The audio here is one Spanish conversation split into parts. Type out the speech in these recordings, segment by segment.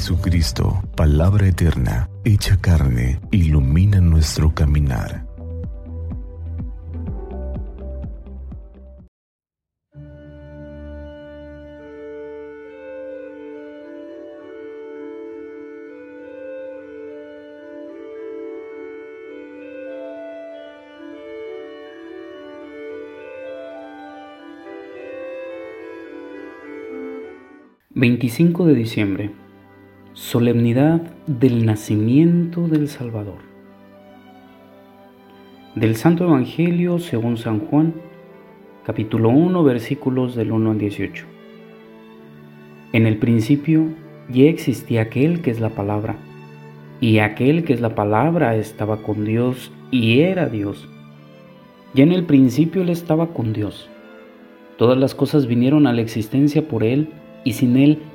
Jesucristo, palabra eterna, hecha carne, ilumina nuestro caminar. ...25 de diciembre... Solemnidad del nacimiento del Salvador. Del Santo Evangelio según San Juan, capítulo 1, versículos del 1 al 18. En el principio ya existía aquel que es la palabra, y aquel que es la palabra estaba con Dios y era Dios. Ya en el principio él estaba con Dios. Todas las cosas vinieron a la existencia por él, y sin Él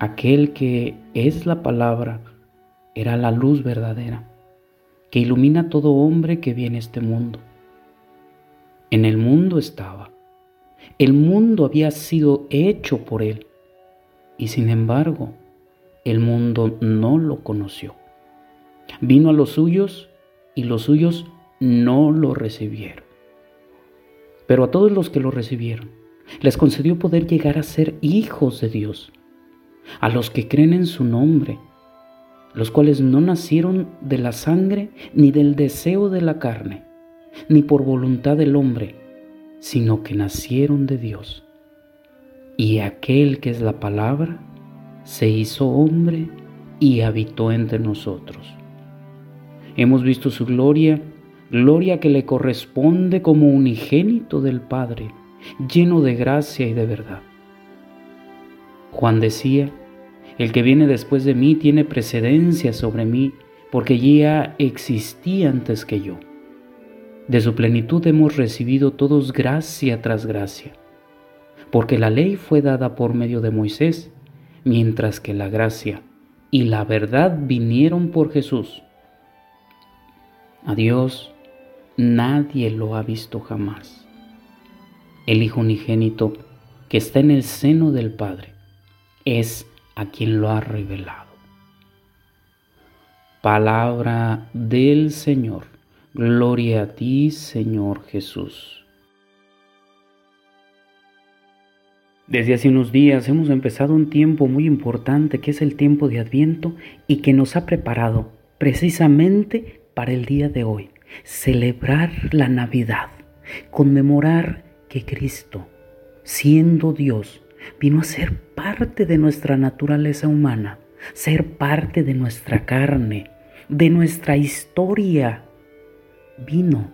Aquel que es la palabra era la luz verdadera, que ilumina a todo hombre que viene este mundo. En el mundo estaba. El mundo había sido hecho por él. Y sin embargo, el mundo no lo conoció. Vino a los suyos y los suyos no lo recibieron. Pero a todos los que lo recibieron, les concedió poder llegar a ser hijos de Dios a los que creen en su nombre, los cuales no nacieron de la sangre ni del deseo de la carne, ni por voluntad del hombre, sino que nacieron de Dios. Y aquel que es la palabra se hizo hombre y habitó entre nosotros. Hemos visto su gloria, gloria que le corresponde como unigénito del Padre, lleno de gracia y de verdad. Juan decía, el que viene después de mí tiene precedencia sobre mí, porque ya existía antes que yo. De su plenitud hemos recibido todos gracia tras gracia, porque la ley fue dada por medio de Moisés, mientras que la gracia y la verdad vinieron por Jesús. A Dios nadie lo ha visto jamás. El Hijo unigénito que está en el seno del Padre es a quien lo ha revelado. Palabra del Señor. Gloria a ti, Señor Jesús. Desde hace unos días hemos empezado un tiempo muy importante que es el tiempo de Adviento y que nos ha preparado precisamente para el día de hoy, celebrar la Navidad, conmemorar que Cristo, siendo Dios, vino a ser parte de nuestra naturaleza humana, ser parte de nuestra carne, de nuestra historia. Vino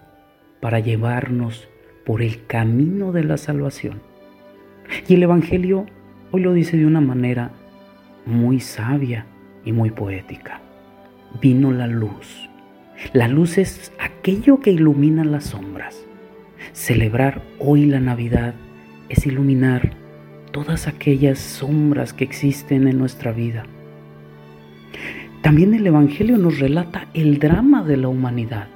para llevarnos por el camino de la salvación. Y el Evangelio hoy lo dice de una manera muy sabia y muy poética. Vino la luz. La luz es aquello que ilumina las sombras. Celebrar hoy la Navidad es iluminar todas aquellas sombras que existen en nuestra vida. También el Evangelio nos relata el drama de la humanidad.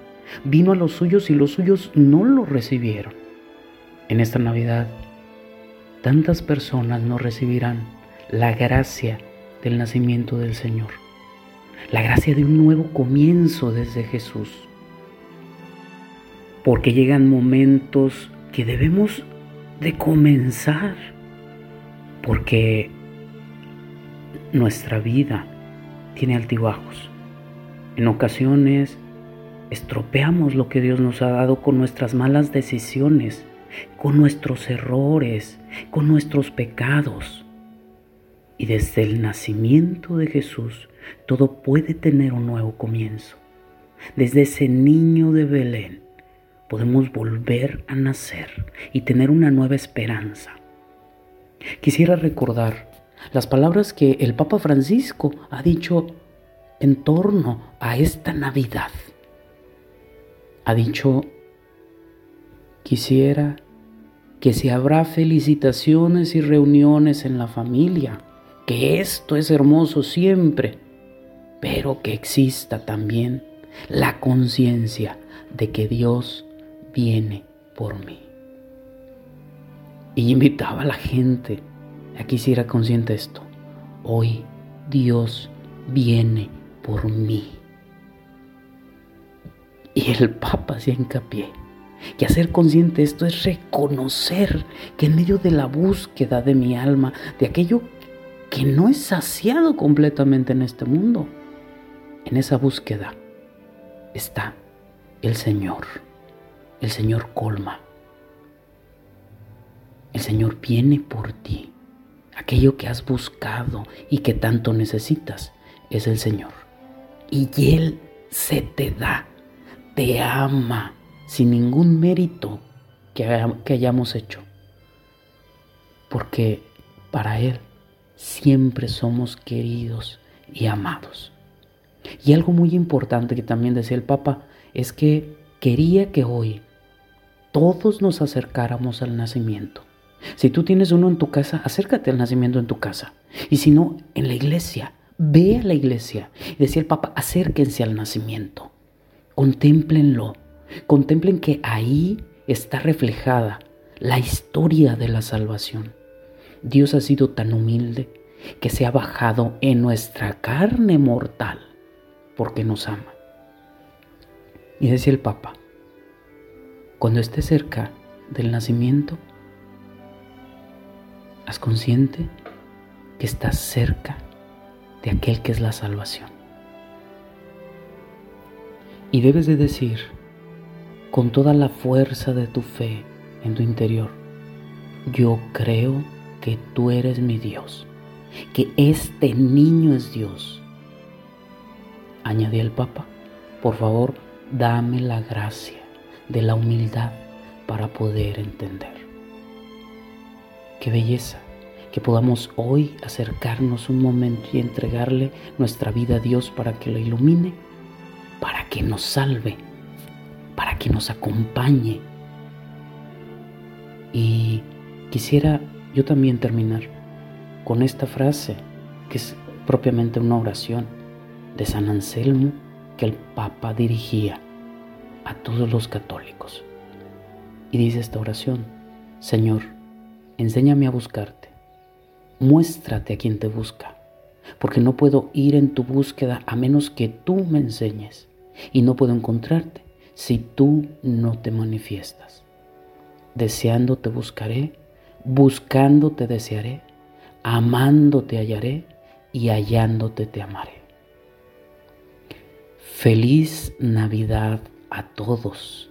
Vino a los suyos y los suyos no lo recibieron. En esta Navidad, tantas personas no recibirán la gracia del nacimiento del Señor, la gracia de un nuevo comienzo desde Jesús. Porque llegan momentos que debemos de comenzar porque nuestra vida tiene altibajos. En ocasiones estropeamos lo que Dios nos ha dado con nuestras malas decisiones, con nuestros errores, con nuestros pecados. Y desde el nacimiento de Jesús, todo puede tener un nuevo comienzo. Desde ese niño de Belén podemos volver a nacer y tener una nueva esperanza. Quisiera recordar las palabras que el Papa Francisco ha dicho en torno a esta Navidad. Ha dicho, quisiera que si habrá felicitaciones y reuniones en la familia, que esto es hermoso siempre, pero que exista también la conciencia de que Dios viene por mí. Y invitaba a la gente a que hiciera consciente esto. Hoy Dios viene por mí. Y el Papa hacía hincapié que hacer consciente esto es reconocer que en medio de la búsqueda de mi alma, de aquello que no es saciado completamente en este mundo, en esa búsqueda está el Señor. El Señor colma. Señor viene por ti. Aquello que has buscado y que tanto necesitas es el Señor. Y Él se te da, te ama sin ningún mérito que, hayamos hecho. Porque para Él siempre somos queridos y amados. Y algo muy importante que también decía el Papa es que quería que hoy todos nos acercáramos al nacimiento. Si tú tienes uno en tu casa, acércate al nacimiento en tu casa. Y si no, en la iglesia, ve a la iglesia. Y decía el Papa, acérquense al nacimiento. Contémplenlo. Contemplen que ahí está reflejada la historia de la salvación. Dios ha sido tan humilde que se ha bajado en nuestra carne mortal porque nos ama. Y decía el Papa, cuando estés cerca del nacimiento, haz consciente que estás cerca de aquel que es la salvación. Y debes de decir con toda la fuerza de tu fe en tu interior, yo creo que tú eres mi Dios, que este niño es Dios añadía el Papa, por favor, dame la gracia de la humildad para poder entender. Belleza que podamos hoy acercarnos un momento y entregarle nuestra vida a Dios para que lo ilumine, para que nos salve, para que nos acompañe. Y quisiera yo también terminar con esta frase, que es propiamente una oración de San Anselmo que el Papa dirigía a todos los católicos. Y dice esta oración, Señor, enséñame a buscarte, muéstrate a quien te busca, porque no puedo ir en tu búsqueda a menos que tú me enseñes, y no puedo encontrarte si tú no te manifiestas. Deseando te buscaré, buscando te desearé, amando te hallaré y hallándote te amaré. Feliz Navidad a todos.